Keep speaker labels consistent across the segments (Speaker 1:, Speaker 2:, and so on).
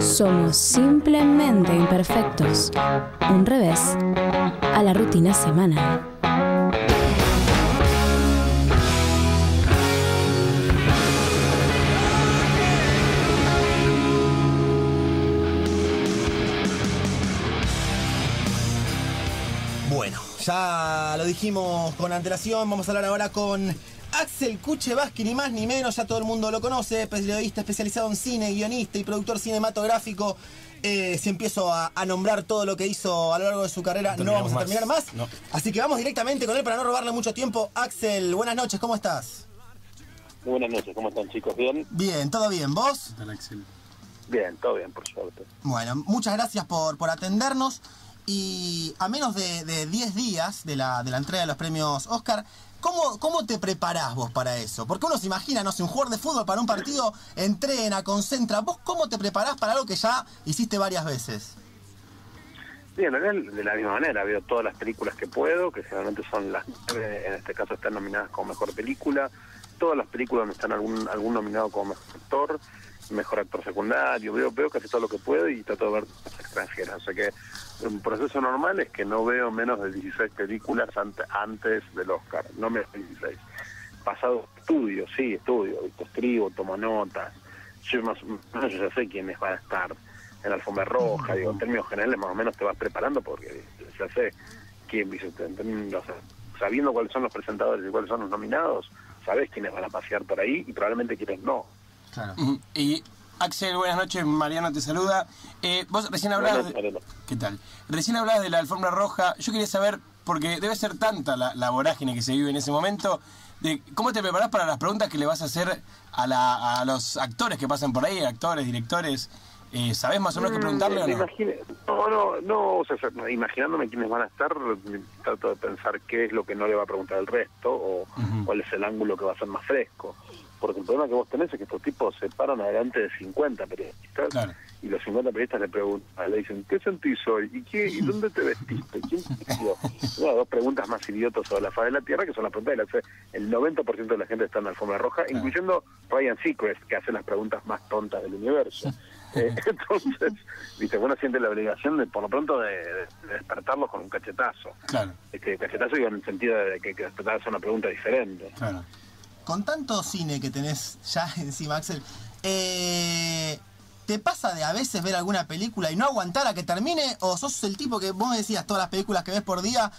Speaker 1: Somos simplemente imperfectos. Un revés a la rutina semanal.
Speaker 2: Bueno, ya lo dijimos con antelación, vamos a hablar ahora con Axel Kuchevaski, ni más ni menos, ya todo el mundo lo conoce, periodista especializado en cine, guionista y productor cinematográfico. Eh, si empiezo a, a nombrar todo lo que hizo a lo largo de su carrera, no, vamos a terminar más.
Speaker 3: No.
Speaker 2: Así que vamos directamente con él para no robarle mucho tiempo. Axel, buenas noches, ¿cómo estás?
Speaker 4: Muy buenas noches, ¿cómo están chicos? ¿Bien?
Speaker 2: Bien, ¿todo bien? ¿Vos?
Speaker 3: Tal, Axel.
Speaker 4: Bien, todo bien, por suerte.
Speaker 2: Bueno, muchas gracias por, por atendernos. Y a menos de, de 10 días de la, de la entrega de los premios Oscar, ¿cómo, ¿cómo te preparás vos para eso? Porque uno se imagina, no sé, un jugador de fútbol para un partido entrena, concentra. ¿Vos cómo te preparás para algo que ya hiciste varias veces?
Speaker 4: Sí, en realidad de la misma manera, veo todas las películas que puedo, que generalmente son las en este caso están nominadas como mejor película, todas las películas donde están algún, algún nominado como mejor actor, mejor actor secundario, veo, veo casi todo lo que puedo y trato de ver extranjeras. O sea que un proceso normal es que no veo menos de 16 películas ante- antes del Oscar, no menos de 16. Pasado estudio, sí, estudio, escribo, tomo notas, yo más yo ya sé quiénes van a estar en la alfombra roja, digo, en términos generales más o menos te vas preparando porque ya sé quién, sabiendo cuáles son los presentadores y cuáles son los nominados, sabes quiénes van a pasear por ahí y probablemente quiénes no.
Speaker 2: Claro.
Speaker 3: Y Axel, buenas noches, Mariano te saluda. Eh, vos recién hablabas... De-. ¿Qué tal? Recién hablabas de la alfombra roja. Yo quería saber, porque debe ser tanta la, la vorágine que se vive en ese momento, de cómo te preparás para las preguntas que le vas a hacer a, la- a los actores que pasan por ahí, actores, directores. Eh, ¿Sabés más o menos qué preguntarle o
Speaker 4: Me
Speaker 3: no?
Speaker 4: imagine- no, no, no, o sea, se- imaginándome quiénes van a estar, trato de pensar qué es lo que no le va a preguntar el resto o cuál es el ángulo que va a ser más fresco. Porque el problema que vos tenés es que estos tipos se paran adelante de 50 periodistas
Speaker 3: Claro.
Speaker 4: y los 50 periodistas le preguntan, le dicen, ¿qué sentís hoy? ¿Y, qué, ¿y dónde te vestiste? ¿Quién te? No, dos preguntas más idiotas sobre la faz de la Tierra que son las preguntas le hace el 90% de la gente está en la alfombra roja, incluyendo Ryan Seacrest, que hace las preguntas más tontas del universo. Eh, entonces, viste, bueno, siente la obligación de, por lo pronto, de, de despertarlos con un cachetazo.
Speaker 3: Claro,
Speaker 4: Este cachetazo digo, en el sentido de que, que despertarse una pregunta diferente.
Speaker 3: claro.
Speaker 2: Con tanto cine que tenés ya encima, Axel, eh, ¿te pasa de a veces ver alguna película y no aguantar a que termine? ¿O sos el tipo que vos decías todas las películas que ves por día,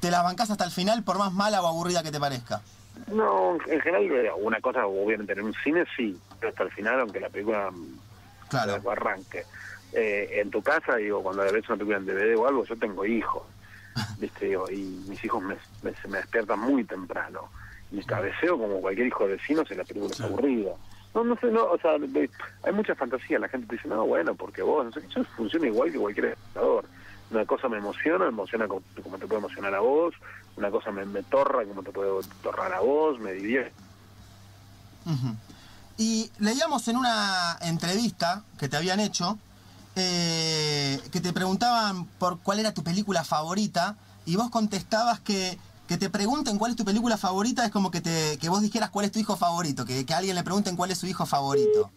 Speaker 2: te las bancás hasta el final por más mala o aburrida que te parezca?
Speaker 4: No, en general, una cosa, obviamente, en un cine sí, pero hasta el final, aunque la película
Speaker 2: Claro.
Speaker 4: arranque. Eh, en tu casa, digo, cuando ves una película en DVD o algo, yo tengo hijos, ¿viste? Digo, y mis hijos me, me- se me despiertan muy temprano. Y cabeceo como cualquier hijo de vecino si la película es aburrida. No, no sé, no, o sea, de- hay mucha fantasía. La gente te dice, no, bueno, porque vos, no sé, yo funciona igual que cualquier espectador. Una cosa me emociona, me emociona como, como te puede emocionar a vos. Una cosa me, me torra como te puede torrar a vos, me divierte.
Speaker 2: Y leíamos en una entrevista que te habían hecho eh, que te preguntaban por cuál era tu película favorita y vos contestabas que, que te pregunten cuál es tu película favorita es como que, te, que vos dijeras cuál es tu hijo favorito, que, que a alguien le pregunten cuál es su hijo favorito.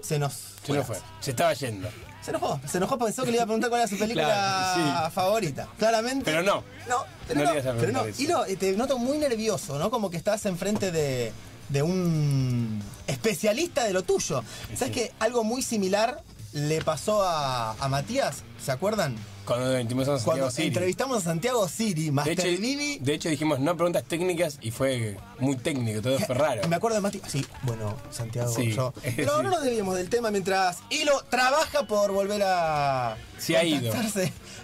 Speaker 2: Se nos
Speaker 3: Se nos fue. Se estaba yendo.
Speaker 2: Se enojó, se enojó, pensó que le iba a preguntar cuál era su película
Speaker 3: Claro,
Speaker 2: favorita. Claramente.
Speaker 3: Pero no.
Speaker 2: No, pero
Speaker 3: No
Speaker 2: no, pero no. Y no, y te noto muy nervioso, ¿no? Como que estás enfrente de, de un especialista de lo tuyo. ¿Sabes que algo muy similar le pasó a, a Matías? ¿Se acuerdan?
Speaker 3: Cuando entrevistamos a
Speaker 2: Cuando
Speaker 3: Santiago Siri.
Speaker 2: entrevistamos a Santiago Siri,
Speaker 3: De
Speaker 2: Master
Speaker 3: hecho,
Speaker 2: Vivi.
Speaker 3: de hecho dijimos no preguntas técnicas y fue muy técnico, todo fue raro.
Speaker 2: Me acuerdo de Matías. Sí, bueno, Santiago,
Speaker 3: Sí.
Speaker 2: yo.
Speaker 3: Sí.
Speaker 2: Pero no nos debíamos del tema mientras Hilo trabaja por volver a.
Speaker 3: Se ha ido.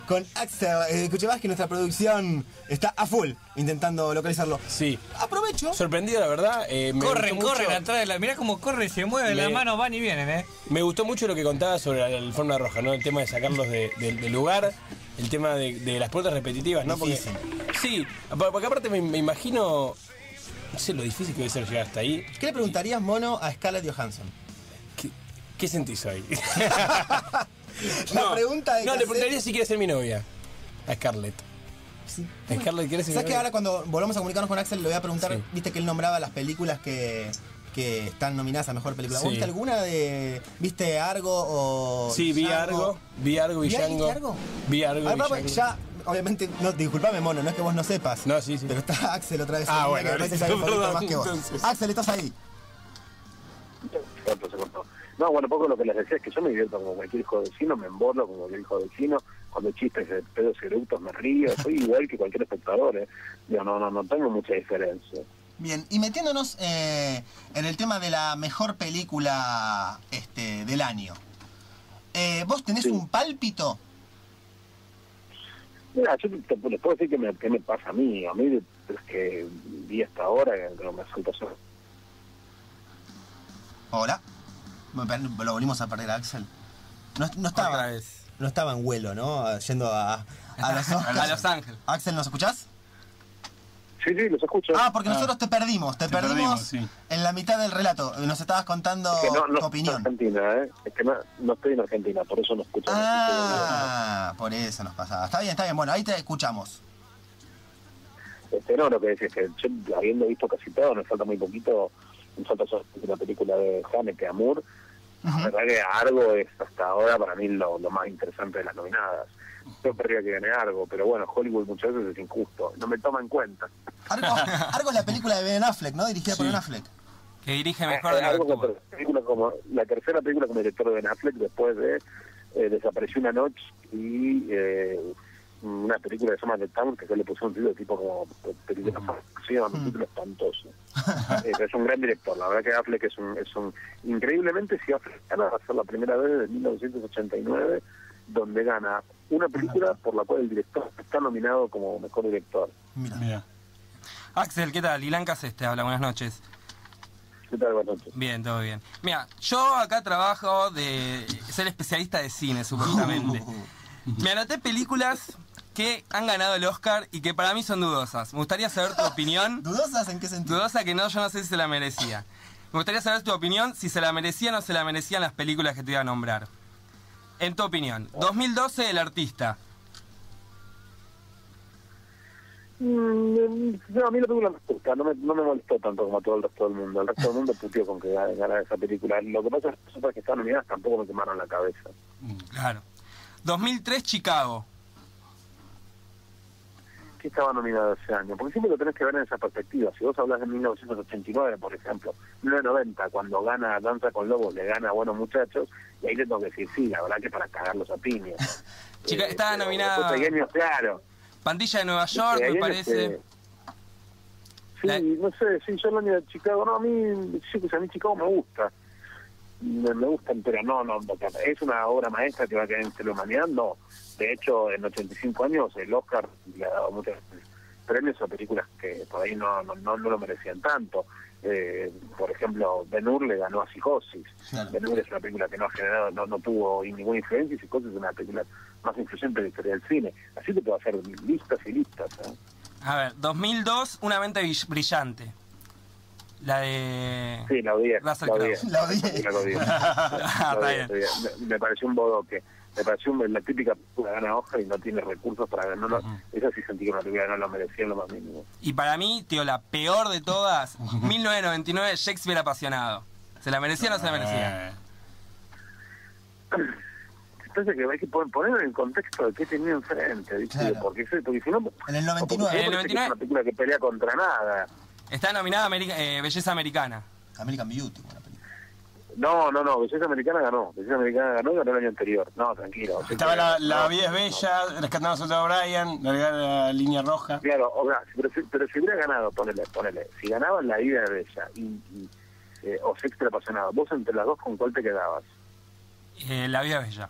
Speaker 2: Con Axel. Eh, escuché más que nuestra producción está a full intentando localizarlo.
Speaker 3: Sí.
Speaker 2: Aprovecho.
Speaker 3: Sorprendido, la verdad. eh, me
Speaker 5: Corren,
Speaker 3: gustó
Speaker 5: corren
Speaker 3: mucho-
Speaker 5: atrás de la. Mirá cómo corre, se mueve,
Speaker 3: Me-
Speaker 5: las manos van y vienen, ¿eh?
Speaker 3: Me gustó mucho lo que contaba sobre la alfombra roja, ¿no? El tema de sacarlos de- de- del lugar, el tema de, de las preguntas repetitivas, ¿no? Porque,
Speaker 2: Difícil.
Speaker 3: sí, pa- porque aparte me, me imagino, no sé lo difícil que debe ser llegar hasta ahí.
Speaker 2: ¿Qué le preguntarías, mono, a Scarlett Johansson?
Speaker 3: ¿Qué, qué sentís hoy?
Speaker 2: La pregunta de
Speaker 3: No,
Speaker 2: que
Speaker 3: le preguntaría si quiere ser mi novia. A Scarlett.
Speaker 2: Sí.
Speaker 3: Scarlett quiere ser mi
Speaker 2: ¿Sabes que
Speaker 3: novia.
Speaker 2: ahora cuando volvamos a comunicarnos con Axel le voy a preguntar,
Speaker 3: Sí.
Speaker 2: viste que él nombraba las películas que, que están nominadas a mejor película. ¿Vos
Speaker 3: Sí.
Speaker 2: viste alguna de. ¿Viste Argo o.?
Speaker 3: Sí, vi
Speaker 2: Django?
Speaker 3: Argo, vi Argo y
Speaker 2: ¿Vi-
Speaker 3: Django.
Speaker 2: viste Argo?
Speaker 3: Vi Argo y Django.
Speaker 2: ya, obviamente, no, disculpame, mono, no es que vos no sepas.
Speaker 3: No, sí, sí.
Speaker 2: Pero está Axel otra vez.
Speaker 3: Ah,
Speaker 2: ahí,
Speaker 3: bueno,
Speaker 2: que sabe
Speaker 3: perdón,
Speaker 2: más que vos.
Speaker 3: entonces.
Speaker 2: Axel, estás ahí.
Speaker 4: Se cortó, se cortó. No, bueno, poco lo que les decía es que yo me divierto como cualquier hijo de vecino, me emborlo como cualquier hijo de vecino, cuando chistes de pedos y eructos me río, soy igual que cualquier espectador, ¿eh? Digo, no, no, no tengo mucha diferencia.
Speaker 2: Bien, y metiéndonos eh, en el tema de la mejor película este, del año. Eh, ¿Vos tenés
Speaker 4: Sí.
Speaker 2: un pálpito?
Speaker 4: Mira, yo te, les puedo decir que me, que me pasa a mí, a mí los que vi hasta ahora, que no me resulta ser
Speaker 2: Hola. Lo volvimos a perder a Axel. No, no estaba,
Speaker 6: Otra vez.
Speaker 2: no estaba en vuelo, ¿no? Yendo a, a los.
Speaker 6: A Los Ángeles.
Speaker 2: Axel, ¿nos escuchás?
Speaker 4: Sí, sí, los escucho.
Speaker 2: Ah, porque
Speaker 3: Ah.
Speaker 2: nosotros te perdimos. Te,
Speaker 3: Te
Speaker 2: perdimos,
Speaker 3: perdimos, sí.
Speaker 2: en la mitad del relato. Nos estabas contando
Speaker 4: es que no, no
Speaker 2: tu
Speaker 4: estoy en
Speaker 2: opinión.
Speaker 4: Argentina, ¿eh? Es que no, no estoy en Argentina, por eso no escucho.
Speaker 2: Ah, por eso nos pasaba. Está bien, está bien. Bueno, ahí te escuchamos.
Speaker 4: Este, no, lo que decís es que yo, habiendo visto casi todo, me falta muy poquito, me falta solo la película de Haneke, Amour. La verdad que Argo es hasta ahora para mí lo, lo más interesante de las nominadas. Yo querría que gane Argo, pero bueno, Hollywood muchas veces es injusto, no me toma en cuenta.
Speaker 2: Argo, Argo es la película de Ben Affleck, ¿no? Dirigida por. Ben Affleck.
Speaker 6: Que dirige mejor de
Speaker 4: Eh,
Speaker 6: que
Speaker 4: Argo la, película como, la tercera película como director de Ben Affleck después de eh, Desapareció una noche y eh, una película que se llama The Town, que se le puso un título tipo como película ficción, un título espantoso. Eh, pero es un gran director, la verdad que Affleck es un, es un increíblemente si Affleck gana va a ser la primera vez desde 1989 donde gana una película por la cual el director está nominado como mejor director.
Speaker 2: Mira.
Speaker 3: Mira.
Speaker 6: Axel, ¿qué tal? Ilan Casés te habla, buenas noches.
Speaker 4: ¿Qué tal, buenas noches?
Speaker 6: Bien, todo bien. Mira, yo acá trabajo de ser especialista de cine, supuestamente. Me anoté películas que han ganado el Oscar y que para mí son dudosas. Me gustaría saber tu opinión.
Speaker 2: ¿Dudosas en qué sentido?
Speaker 6: Dudosa que no, yo no sé si se la merecía. Me gustaría saber tu opinión, si se la merecían o no se la merecían las películas que te iba a nombrar. En tu opinión, 2012, El Artista.
Speaker 4: Mm, No, a mí la película me gusta, no me, no me molestó tanto como a todo el resto del mundo. El resto del mundo puteó con que ganara esa película. Lo que pasa es que las otras que están nominadas tampoco me quemaron la cabeza.
Speaker 6: Claro. 2003, Chicago.
Speaker 4: ¿Qué estaba nominado ese año? Porque siempre lo tenés que ver en esa perspectiva. Si vos hablas de 1989, por ejemplo, 1990, cuando gana Danza con Lobos, le gana a Buenos Muchachos, y ahí te tengo que decir, sí, la verdad que para cagarlos a piñas.
Speaker 6: Chica- estaba
Speaker 4: después hay años, claro.
Speaker 6: Pandilla de Nueva York,
Speaker 4: Hay
Speaker 6: me parece.
Speaker 4: que- Sí,
Speaker 6: La-
Speaker 4: no sé, sí, yo el año de Chicago, no, a mí, sí, pues a mí Chicago me gusta. Me, me gusta, pero no, no, es una obra maestra que va a quedar en la humanidad, no. De hecho, en 85 años el Oscar le ha dado muchos premios a películas que por ahí no, no, no, no lo merecían tanto. Eh, por ejemplo, Ben Hur le ganó a Psicosis.
Speaker 2: Claro.
Speaker 4: Ben Hur es una película que no ha generado, no, no tuvo ninguna influencia y Psicosis es una película más influyente de la historia del cine. Así te puedo hacer listas y listas. ¿eh?
Speaker 6: A ver, 2002, Una mente Brill- brillante. La de...
Speaker 4: Sí, la odié.
Speaker 6: Russell
Speaker 4: la odié.
Speaker 2: La odié.
Speaker 4: Sí, la odié.
Speaker 6: Ah,
Speaker 4: La odié, odié. Me, me pareció un bodoque. Me pareció un- la típica película gana hoja y no tiene recursos para ganar. No, no, esa sí sentí que una película no lo merecía en lo más mínimo.
Speaker 6: Y para mí, tío, la peor de todas, 1999, Shakespeare apasionado. ¿Se la merecía o no se la merecía?
Speaker 3: Eh,
Speaker 4: Entonces que hay que pon- poner en el contexto de qué tenía enfrente, ¿viste?
Speaker 2: Claro.
Speaker 4: Porque, porque si no...
Speaker 2: En el
Speaker 4: o porque
Speaker 2: 99.
Speaker 4: si no
Speaker 6: En el
Speaker 4: parece que
Speaker 6: 99.
Speaker 4: Es una película que pelea contra nada.
Speaker 6: Está nominada eh, Belleza Americana.
Speaker 2: American Beauty, buena película.
Speaker 4: No, no, no, Belleza Americana ganó. Belleza Americana ganó y ganó el año anterior. No, tranquilo.
Speaker 3: Estaba la, la
Speaker 4: No,
Speaker 3: vida es
Speaker 4: no.
Speaker 3: bella, rescatando a Soldado Brian, la, la línea roja.
Speaker 4: Claro, o sea, pero, si- pero si hubiera ganado, ponele, ponele, si ganaban la vida de Bella y, y, eh, o Sextra apasionado, vos entre las dos, ¿con cuál te quedabas?
Speaker 6: Eh, la vida es bella.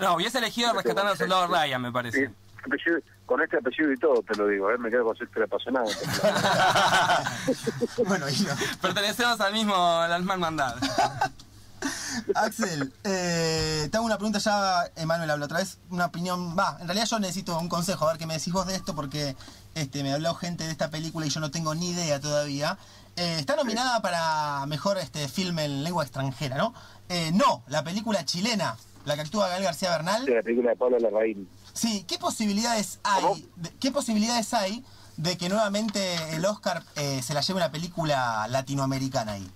Speaker 6: No, hubiese elegido Rescatando al Soldado Ryan, me parece.
Speaker 4: Sí, apellido- con este apellido y todo te lo digo, ¿eh? me quedo con Sextra apasionado.
Speaker 2: bueno, y no.
Speaker 6: Pertenecemos al mismo, a la misma hermandad.
Speaker 2: Axel, eh, te hago una pregunta ya, Emanuel habló otra vez, una opinión, va, en realidad yo necesito un consejo, a ver qué me decís vos de esto, porque este, me habló gente de esta película y yo no tengo ni idea todavía. Eh, está nominada para mejor este filme en lengua extranjera, ¿no? Eh, no, la película chilena, la que actúa Gael García Bernal.
Speaker 4: de la película de Pablo Larraín.
Speaker 2: Sí, ¿qué posibilidades hay? De- ¿Qué posibilidades hay de que nuevamente el Oscar eh, se la lleve una película latinoamericana ahí?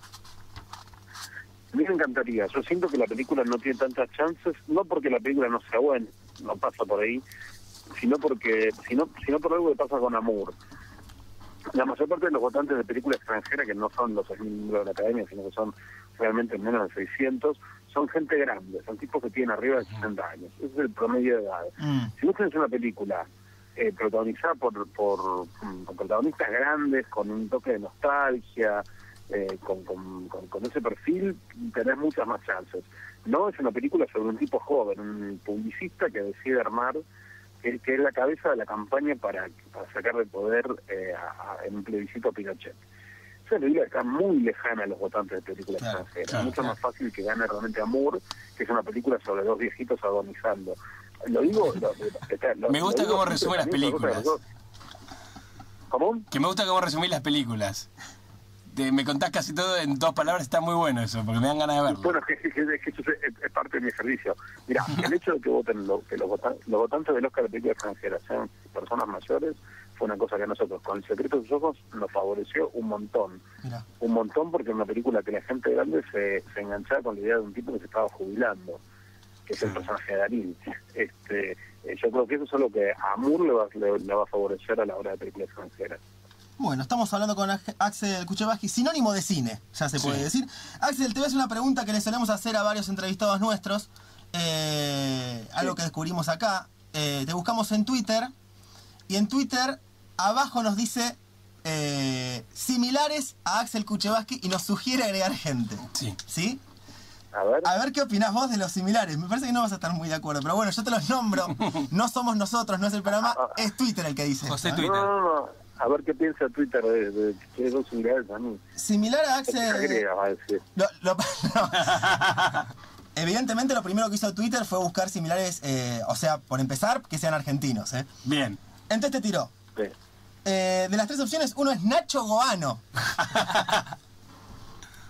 Speaker 4: A mí me encantaría. Yo siento que la película no tiene tantas chances, no porque la película no sea buena, no pasa por ahí, sino porque, sino, sino por algo que pasa con Amour. La mayor parte de los votantes de película extranjera, que no son los miembros de la academia, sino que son realmente menos de 600, son gente grande, son tipos que tienen arriba de 60 años. Ese es el promedio de edad.
Speaker 2: Mm.
Speaker 4: Si vos tenés una película eh, protagonizada por, por, mm, protagonistas grandes, con un toque de nostalgia, eh, con, con, con- con ese perfil, tenés muchas más chances. No es una película sobre un tipo joven, un publicista que decide armar, que, que es la cabeza de la campaña para, para sacar de poder eh, a- a- en un plebiscito a Pinochet. Esa película está muy lejana a los votantes de películas
Speaker 2: Claro,
Speaker 4: extranjeras.
Speaker 3: claro,
Speaker 4: mucho más fácil que gane realmente Amour, que es una película sobre dos viejitos agonizando. Lo digo... lo- lo- lo-
Speaker 3: Me gusta cómo resume las películas.
Speaker 4: ¿Cómo?
Speaker 3: Que me gusta cómo resumís las películas. Te- me contás casi todo en dos palabras, está muy bueno eso, porque me dan ganas de verlo.
Speaker 4: Bueno, es que, es es eso es, es parte de mi servicio. Mira, el hecho de que voten lo- que los, votan- los votantes del Oscar de película extranjera sean personas mayores fue una cosa que a nosotros, con El secreto de sus ojos, nos favoreció un montón.
Speaker 2: Mira.
Speaker 4: Un montón porque es una película que la gente grande se, se enganchaba con la idea de un tipo que se estaba jubilando, que es el personaje de Darín. Este, eh, yo creo que eso es algo que a Moore le va, le, le va a favorecer a la hora de película extranjera.
Speaker 2: Bueno, estamos hablando con Axel Kuchevaski, sinónimo de cine, ya se puede decir. Axel, te voy a hacer una pregunta que le solemos hacer a varios entrevistados nuestros. eh, algo que descubrimos acá. Eh, te buscamos en Twitter y en Twitter abajo nos dice eh, similares a Axel Kuchevaski y nos sugiere agregar gente.
Speaker 3: Sí.
Speaker 2: ¿Sí?
Speaker 4: A ver.
Speaker 2: A ver qué opinás vos de los similares. Me parece que no vas a estar muy de acuerdo, pero bueno, yo te los nombro. No somos nosotros, no es el programa, es Twitter el que dice.
Speaker 6: José
Speaker 2: esto, ¿eh?
Speaker 6: Twitter.
Speaker 4: No, no, no. A ver qué piensa Twitter de, de que son similares a mí.
Speaker 2: Similar a
Speaker 4: ¿Qué
Speaker 2: Axel.
Speaker 4: agrega, va a decir?
Speaker 2: Lo- lo- no. Evidentemente lo primero que hizo Twitter fue buscar similares, eh, o sea, por empezar, que sean argentinos. ¿eh?
Speaker 3: Bien.
Speaker 2: Entonces te tiró.
Speaker 4: Sí.
Speaker 2: Eh, de las tres opciones, uno es Nacho Goano.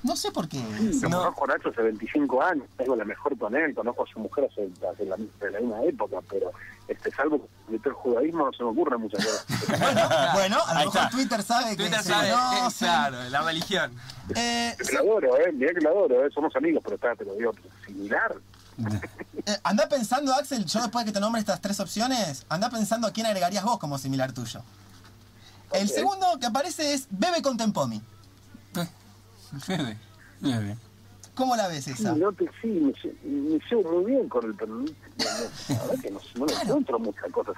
Speaker 2: No sé por qué.
Speaker 3: No.
Speaker 4: conozco a Nacho hace 25 años, tengo la mejor con él, conozco a su mujer hace, hace la, de la misma época, pero este salvo que el judaísmo no se me ocurre muchas cosas.
Speaker 2: Bueno, bueno, a lo
Speaker 3: Ahí
Speaker 2: mejor
Speaker 3: está.
Speaker 2: Twitter sabe
Speaker 6: Twitter
Speaker 2: que se
Speaker 6: sabe, eh,
Speaker 2: conocen.
Speaker 6: claro, la religión.
Speaker 2: Eh,
Speaker 4: adoro, eh, mirá que lo adoro, eh, somos amigos, pero está, te lo digo, similar.
Speaker 2: eh, anda pensando, Axel, yo después de que te nombre estas tres opciones, anda pensando a quién agregarías vos como similar tuyo. El
Speaker 4: Ok.
Speaker 2: segundo que aparece es Bebe con Tempomi.
Speaker 3: Fede. Bien, bien.
Speaker 2: ¿Cómo la ves
Speaker 4: Sí,
Speaker 2: esa?
Speaker 4: no te, sí, me, me llevo muy bien con el pero no, no- la verdad que no, no le encuentro muchas cosas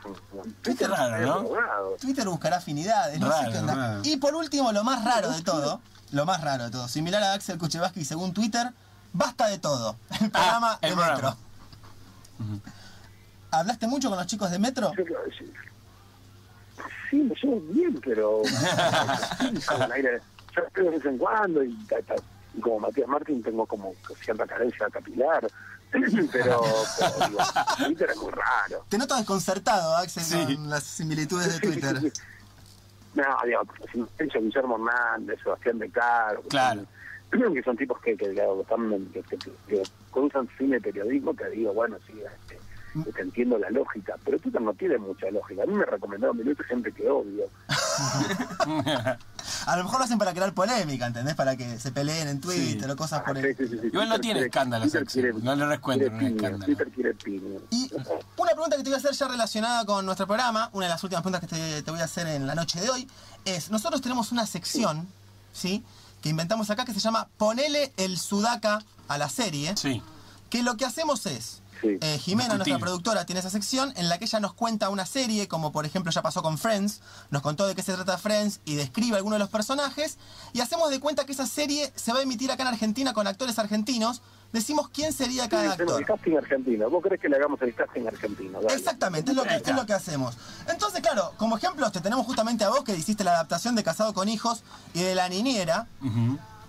Speaker 4: en,
Speaker 3: Qué raro, ¿no?
Speaker 4: abogado.
Speaker 2: Twitter buscará afinidades, no sé
Speaker 3: Raro,
Speaker 2: qué onda.
Speaker 3: raro.
Speaker 2: Y por último, lo más raro de todo, lo más raro de todo, similar a Axel Kuchevaski según Twitter, basta de todo. El programa
Speaker 3: Ah, el
Speaker 2: de
Speaker 3: programa.
Speaker 2: Metro. ¿Hablaste mucho con los chicos de Metro?
Speaker 4: Creo que sí. Sí, me llevo bien, pero. al aire. Yo estoy de vez en cuando y, como Matías Martín tengo como cierta carencia capilar. pero, pero digo, Twitter es muy raro.
Speaker 2: Te noto desconcertado, Axel,
Speaker 3: Sí.
Speaker 2: con las similitudes de Twitter.
Speaker 4: sí, sí. No, digo, Guillermo Hernández, Sebastián De Caro, que
Speaker 3: Claro.
Speaker 4: son- que son tipos que, que, que, que, que, que usan cine periodismo, que digo, bueno, sí, este, te entiendo la lógica, pero Twitter no tiene mucha lógica. A mí me recomendaron minutos gente que odio.
Speaker 2: A lo mejor lo hacen para crear polémica, ¿entendés? Para que se peleen en Twitter
Speaker 3: Sí.
Speaker 2: o cosas por
Speaker 4: Sí,
Speaker 2: el...
Speaker 4: sí, sí.
Speaker 3: Igual no tiene
Speaker 4: quiere-
Speaker 3: escándalos,
Speaker 4: quiere-
Speaker 3: No le un escándalo.
Speaker 4: Twitter quiere piña.
Speaker 2: Y una pregunta que te voy a hacer ya relacionada con nuestro programa, una de las últimas preguntas que te, te voy a hacer en la noche de hoy, es, nosotros tenemos una sección, ¿sí? Que inventamos acá que se llama Ponele el Sudaca a la serie,
Speaker 3: Sí.
Speaker 2: que lo que hacemos es,
Speaker 4: Sí.
Speaker 2: eh, Jimena,
Speaker 3: Discutir.
Speaker 2: nuestra productora, tiene esa sección en la que ella nos cuenta una serie, como por ejemplo ya pasó con Friends, nos contó de qué se trata Friends y describe algunos de los personajes, y hacemos de cuenta que esa serie se va a emitir acá en Argentina con actores argentinos, decimos quién sería cada
Speaker 4: hacemos
Speaker 2: actor.
Speaker 4: el casting argentino. ¿Vos querés que le hagamos el casting argentino? Dale.
Speaker 2: Exactamente, es lo, que, es lo que hacemos. Entonces, claro, como ejemplos te tenemos justamente a vos que hiciste la adaptación de Casado con Hijos y de La Niñera.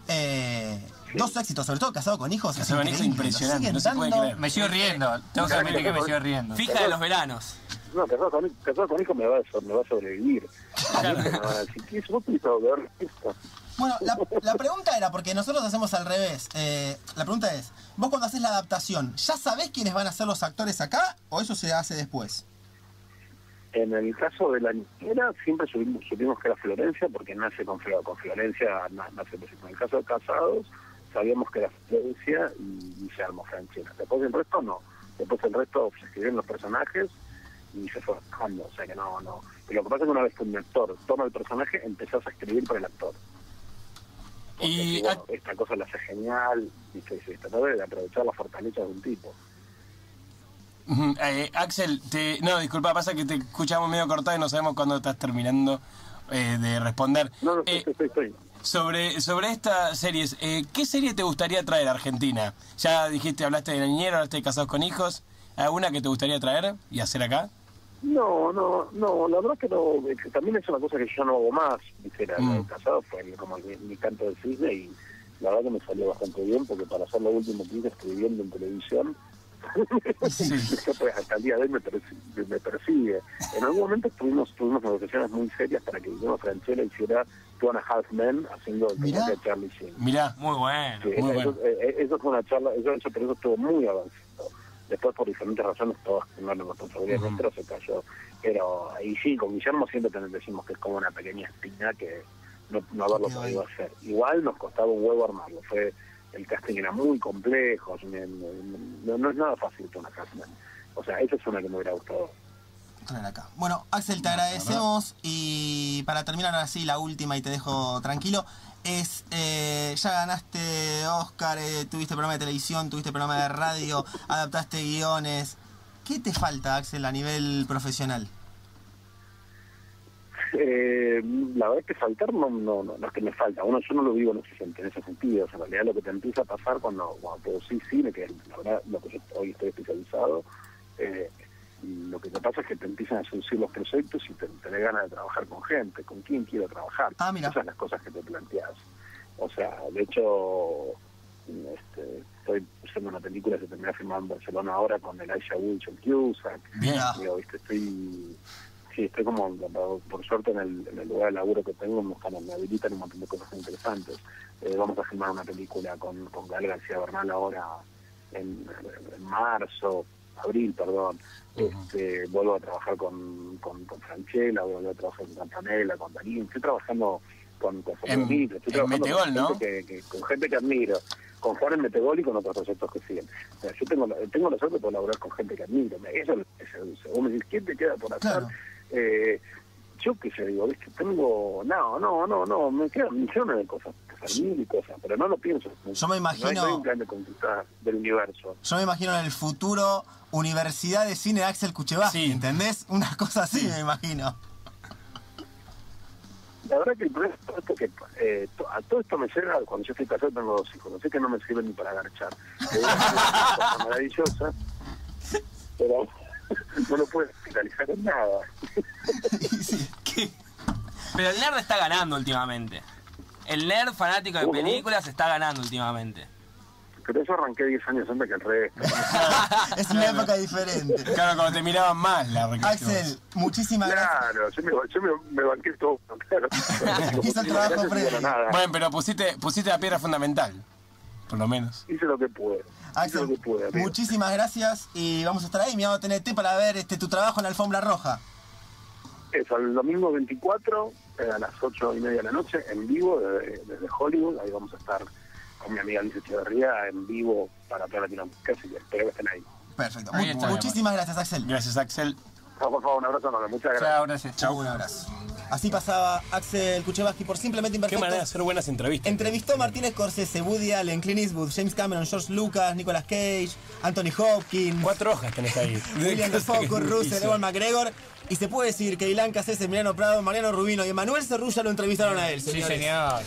Speaker 2: Eh, Dos éxitos, sobre todo Casado con Hijos. es
Speaker 3: Casado con Hijos, impresionante,
Speaker 2: siguen
Speaker 3: no se puede
Speaker 2: dando.
Speaker 3: creer.
Speaker 5: Me sigo riendo. Tengo que admitir que me sigo riendo.
Speaker 6: Fija de los veranos.
Speaker 4: No, casado con, casado con hijo me va, a, me va a sobrevivir. A mí me van a decir, ¿qué es? ¿Vos pudiste ver esto?
Speaker 2: Bueno, la, la pregunta era, porque nosotros hacemos al revés. eh, la pregunta es, vos cuando haces la adaptación, ¿ya sabés quiénes van a ser los actores acá o eso se hace después?
Speaker 4: En el caso de la niñera, siempre supimos, supimos que era Florencia, porque nace con, con Florencia, na- nace pues, En el caso de Casados, sabíamos que era Florencia y, armó Franchella. Después el resto no. Después el resto se escribieron los personajes y se fue bajando. O sea que no, no. Y lo que pasa es que una vez que un actor toma el personaje, empezás a escribir por el actor. Porque,
Speaker 3: Y-
Speaker 4: bueno, esta cosa la hace genial, y se, se trata de aprovechar las fortalezas de un tipo.
Speaker 3: Eh, Axel, te, no, disculpa, pasa que te escuchamos medio cortado y no sabemos cuándo estás terminando eh, de responder.
Speaker 4: No, no,
Speaker 3: Eh,
Speaker 4: estoy, estoy, estoy.
Speaker 3: Sobre, sobre estas series, eh, ¿qué serie te gustaría traer a Argentina? Ya dijiste, hablaste de la niñera, hablaste de casados con hijos. ¿Alguna que te gustaría traer y hacer acá?
Speaker 4: No, no, no, la verdad que no, también es una cosa que yo no hago más, la
Speaker 3: Mm.
Speaker 4: casado fue como mi, mi canto de cisne y la verdad que me salió bastante bien porque para hacer lo último que hice escribiendo en televisión,
Speaker 3: Sí.
Speaker 4: eso pues hasta el día de hoy me, persi- me persigue. En algún momento tuvimos, tuvimos negociaciones muy serias para que Guillermo Franchella hiciera Two and a Half Men haciendo el
Speaker 2: Mirá.
Speaker 4: personaje de Charlie Sheen.
Speaker 3: Mirá,
Speaker 6: Muy bueno.
Speaker 4: Sí,
Speaker 3: Muy
Speaker 4: eso,
Speaker 3: bueno.
Speaker 4: eh, eso fue una charla, eso, eso, pero eso estuvo muy avanzado. Después, por diferentes razones, todas no la responsabilidad
Speaker 3: Ujú.
Speaker 4: nuestra se cayó. Pero ahí sí, con Guillermo siempre te- decimos que es como una pequeña espina que no, no haberlo podido hacer. Igual nos costaba un huevo armarlo. Fue El casting era muy complejo. me- me- no, no es nada fácil una casting. O sea, esa es una que me hubiera gustado.
Speaker 2: acá. Bueno, Axel, te agradecemos y para terminar ahora sí, la última y te dejo tranquilo, es, eh, ya ganaste Oscar, eh, tuviste programa de televisión, tuviste programa de radio, adaptaste guiones. ¿Qué te falta, Axel, a nivel profesional?
Speaker 4: Eh, la verdad es que faltar no, no, no, no es que me falta. Uno, yo no lo digo en ese, en ese sentido. O sea, en realidad lo que te empieza a pasar cuando, cuando producís cine, que es la verdad lo que yo hoy estoy especializado, eh, lo que te pasa es que te empiezan a seducir los proyectos y te, te ganas de trabajar con gente. ¿Con quién quiero trabajar?
Speaker 2: Ah, mira.
Speaker 4: Esas son las cosas que te planteas. O sea, de hecho, este, estoy haciendo una película que se termina filmando en Barcelona ahora con Elijah Wood, John Cusack.
Speaker 2: Mirá.
Speaker 4: Digo, viste, estoy sí estoy como por, suerte en el, en el lugar de laburo que tengo me, me habilitan un montón de cosas interesantes Eh, vamos a filmar una película con, con Gael García Bernal ahora en, en marzo abril perdón este, vuelvo a trabajar con, con, con Franchella vuelvo a trabajar con Campanella con Darín estoy trabajando con, con
Speaker 3: En-
Speaker 4: estoy trabajando
Speaker 3: Metegol,
Speaker 4: con
Speaker 3: ¿no?
Speaker 4: gente que, que- con gente que admiro con Juan en Metegol y con otros proyectos que siguen. O sea, yo tengo, la- tengo la suerte de poder laburar con gente que admiro. Eso es es el Vos me decís, ¿quién te queda por hacer?
Speaker 2: Claro.
Speaker 4: Eh, yo qué sé, digo, ¿viste? Tengo... No, no, no, no, me quedan millones de cosas, hacer mil y cosas, pero no lo pienso.
Speaker 2: Yo me imagino-
Speaker 4: no hay un plan de conquistar del universo.
Speaker 2: Yo me imagino en el futuro Universidad de Cine de Axel Kuchevaski,
Speaker 3: Sí.
Speaker 2: ¿entendés? Una cosa así me imagino.
Speaker 4: La verdad que el problema es todo esto que eh, to- a todo esto me llega cuando yo estoy casado tengo dos hijos, no sé que no me sirven ni para garchar. Eh, Es una cosa maravillosa, pero no lo puedes finalizar en nada.
Speaker 2: Sí.
Speaker 6: Pero el nerd está ganando últimamente. El nerd fanático de
Speaker 4: ¿Cómo?
Speaker 6: películas está ganando últimamente.
Speaker 4: Pero eso arranqué 10 años antes que el resto.
Speaker 2: Es una época diferente.
Speaker 3: Claro, cuando te miraban más la recreación.
Speaker 2: Axel, muchísimas gracias.
Speaker 4: Claro, yo me, yo me, me banqué todo. Claro.
Speaker 2: Hizo el trabajo previo.
Speaker 3: Bueno, pero pusiste, pusiste la piedra fundamental. Por lo menos.
Speaker 4: Hice lo que pude. Hice
Speaker 2: Axel,
Speaker 4: lo que pude.
Speaker 2: muchísimas gracias y vamos a estar ahí. Mirando TNT para ver este tu trabajo en la alfombra roja.
Speaker 4: Eso, el domingo 24, eh, a las 8 y media de la noche, en vivo, desde, desde Hollywood. Ahí vamos a estar con mi amiga Alicia Echeverría en vivo para toda Latinoamérica. Así que espero que estén ahí.
Speaker 2: Perfecto.
Speaker 5: Ahí
Speaker 2: Mu-
Speaker 5: está,
Speaker 2: muchísimas gracias, Axel.
Speaker 3: Gracias, Axel.
Speaker 4: No, por favor, un abrazo enorme. Muchas gracias.
Speaker 5: Chao, gracias.
Speaker 2: Chau, un abrazo. Así pasaba Axel Kuchevaski por Simplemente
Speaker 3: Qué
Speaker 2: Imperfecto.
Speaker 3: manera de hacer buenas entrevistas.
Speaker 2: Entrevistó a Martínez Scorsese, Woody Allen, Clint Eastwood, James Cameron, George Lucas, Nicolas Cage, Anthony Hopkins,
Speaker 3: Cuatro hojas tenés ahí.
Speaker 2: William Dafoe, Russell,
Speaker 3: hizo.
Speaker 2: Ewan McGregor. Y se puede decir que Ilan Cassese, Emiliano Prado, Mariano Rubino y Emanuel Cerrulla lo entrevistaron a él.
Speaker 5: Sí, señor.